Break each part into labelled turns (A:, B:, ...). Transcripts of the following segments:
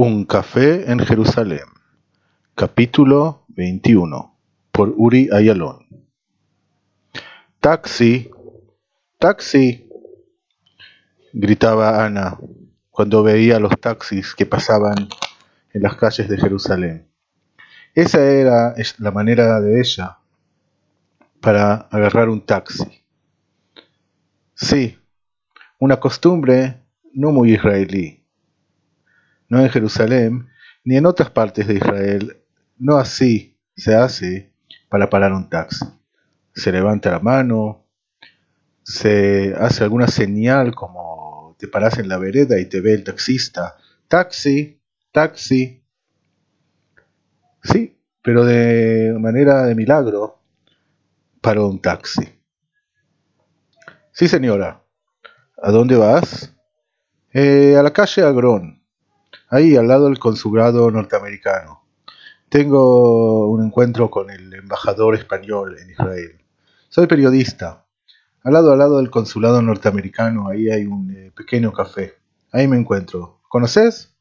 A: Un café en Jerusalén, capítulo 21, por Uri Ayalon. Taxi, taxi, gritaba Ana cuando veía los taxis que pasaban en las calles de Jerusalén. Esa era la manera de ella para agarrar un taxi. Sí, una costumbre no muy israelí. No en Jerusalén ni en otras partes de Israel, no así se hace para parar un taxi. Se levanta la mano, se hace alguna señal como te paras en la vereda y te ve el taxista. Taxi, taxi. Sí, pero de manera de milagro paró un taxi. Sí, señora. ¿A dónde vas? Eh, a la calle Agrón, ahí al lado del consulado norteamericano. Tengo un encuentro con el embajador español en Israel. Soy periodista. Al lado al lado del consulado norteamericano, ahí hay un eh, pequeño café. Ahí me encuentro. ¿Conoces?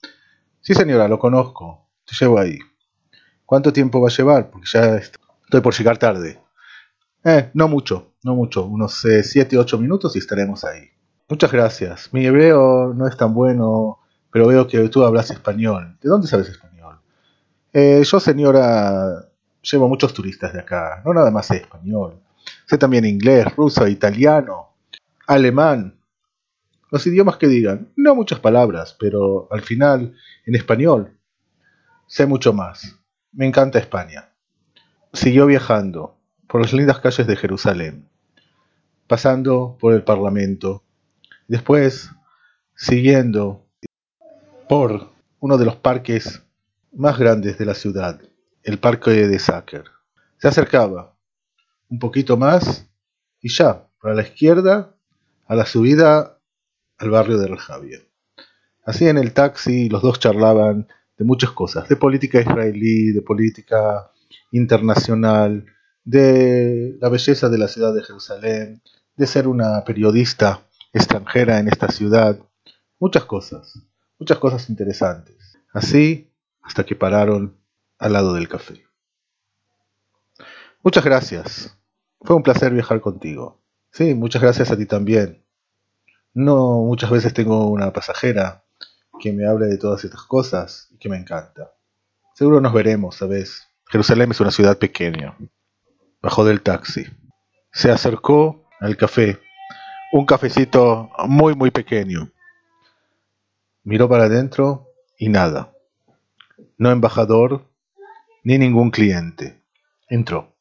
A: Sí, señora, lo conozco. Te llevo ahí. ¿Cuánto tiempo va a llevar? Porque ya estoy por llegar tarde. Eh, no mucho, no mucho. Unos 7, eh, 8 minutos y estaremos ahí. Muchas gracias. Mi hebreo no es tan bueno, pero veo que tú hablas español. ¿De dónde sabes español? Eh, yo, señora, llevo muchos turistas de acá. No nada más sé español. Sé también inglés, ruso, italiano, alemán. Los idiomas que digan. No muchas palabras, pero al final, en español, sé mucho más. Me encanta España. Siguió viajando por las lindas calles de Jerusalén, pasando por el Parlamento, Después, siguiendo por uno de los parques más grandes de la ciudad, el parque de Sacker. Se acercaba un poquito más y ya, para la izquierda, a la subida al barrio de Rejavia. Así en el taxi los dos charlaban de muchas cosas, de política israelí, de política internacional, de la belleza de la ciudad de Jerusalén, de ser una periodista extranjera en esta ciudad, muchas cosas, muchas cosas interesantes. Así hasta que pararon al lado del café. Muchas gracias. Fue un placer viajar contigo. Sí, muchas gracias a ti también. No muchas veces tengo una pasajera que me hable de todas estas cosas y que me encanta. Seguro nos veremos, ¿sabes? Jerusalén es una ciudad pequeña. Bajó del taxi. Se acercó al café un cafecito muy, muy pequeño. Miró para adentro y nada. No embajador ni ningún cliente. Entró.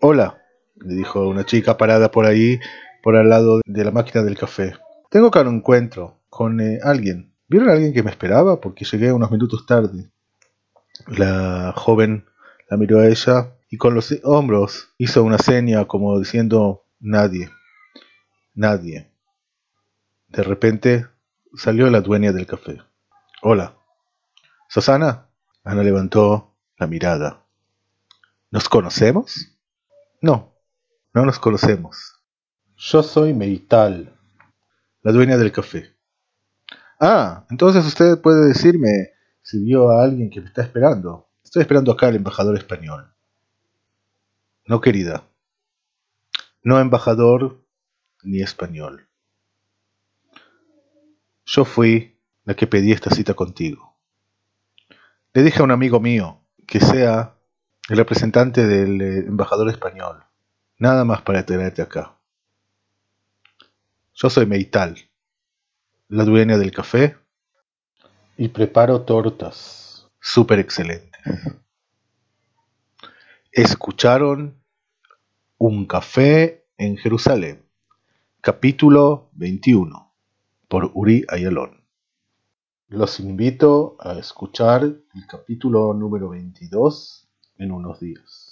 A: Hola, le dijo una chica parada por ahí, por al lado de la máquina del café. Tengo que un encuentro con eh, alguien. ¿Vieron a alguien que me esperaba? Porque llegué unos minutos tarde. La joven la miró a ella y con los hombros hizo una seña como diciendo nadie. Nadie. De repente salió la dueña del café. Hola. ¿Susana? Ana levantó la mirada. ¿Nos conocemos? No, no nos conocemos. Yo soy Meital, la dueña del café. Ah, entonces usted puede decirme si vio a alguien que me está esperando. Estoy esperando acá al embajador español. No, querida. No, embajador, ni español. Yo fui la que pedí esta cita contigo. Le dije a un amigo mío que sea el representante del eh, embajador español, nada más para tenerte acá. Yo soy Meital, la dueña del café, y preparo tortas súper excelentes. Escucharon un café en Jerusalén. Capítulo 21 por Uri Ayalon. Los invito a escuchar el capítulo número 22 en unos días.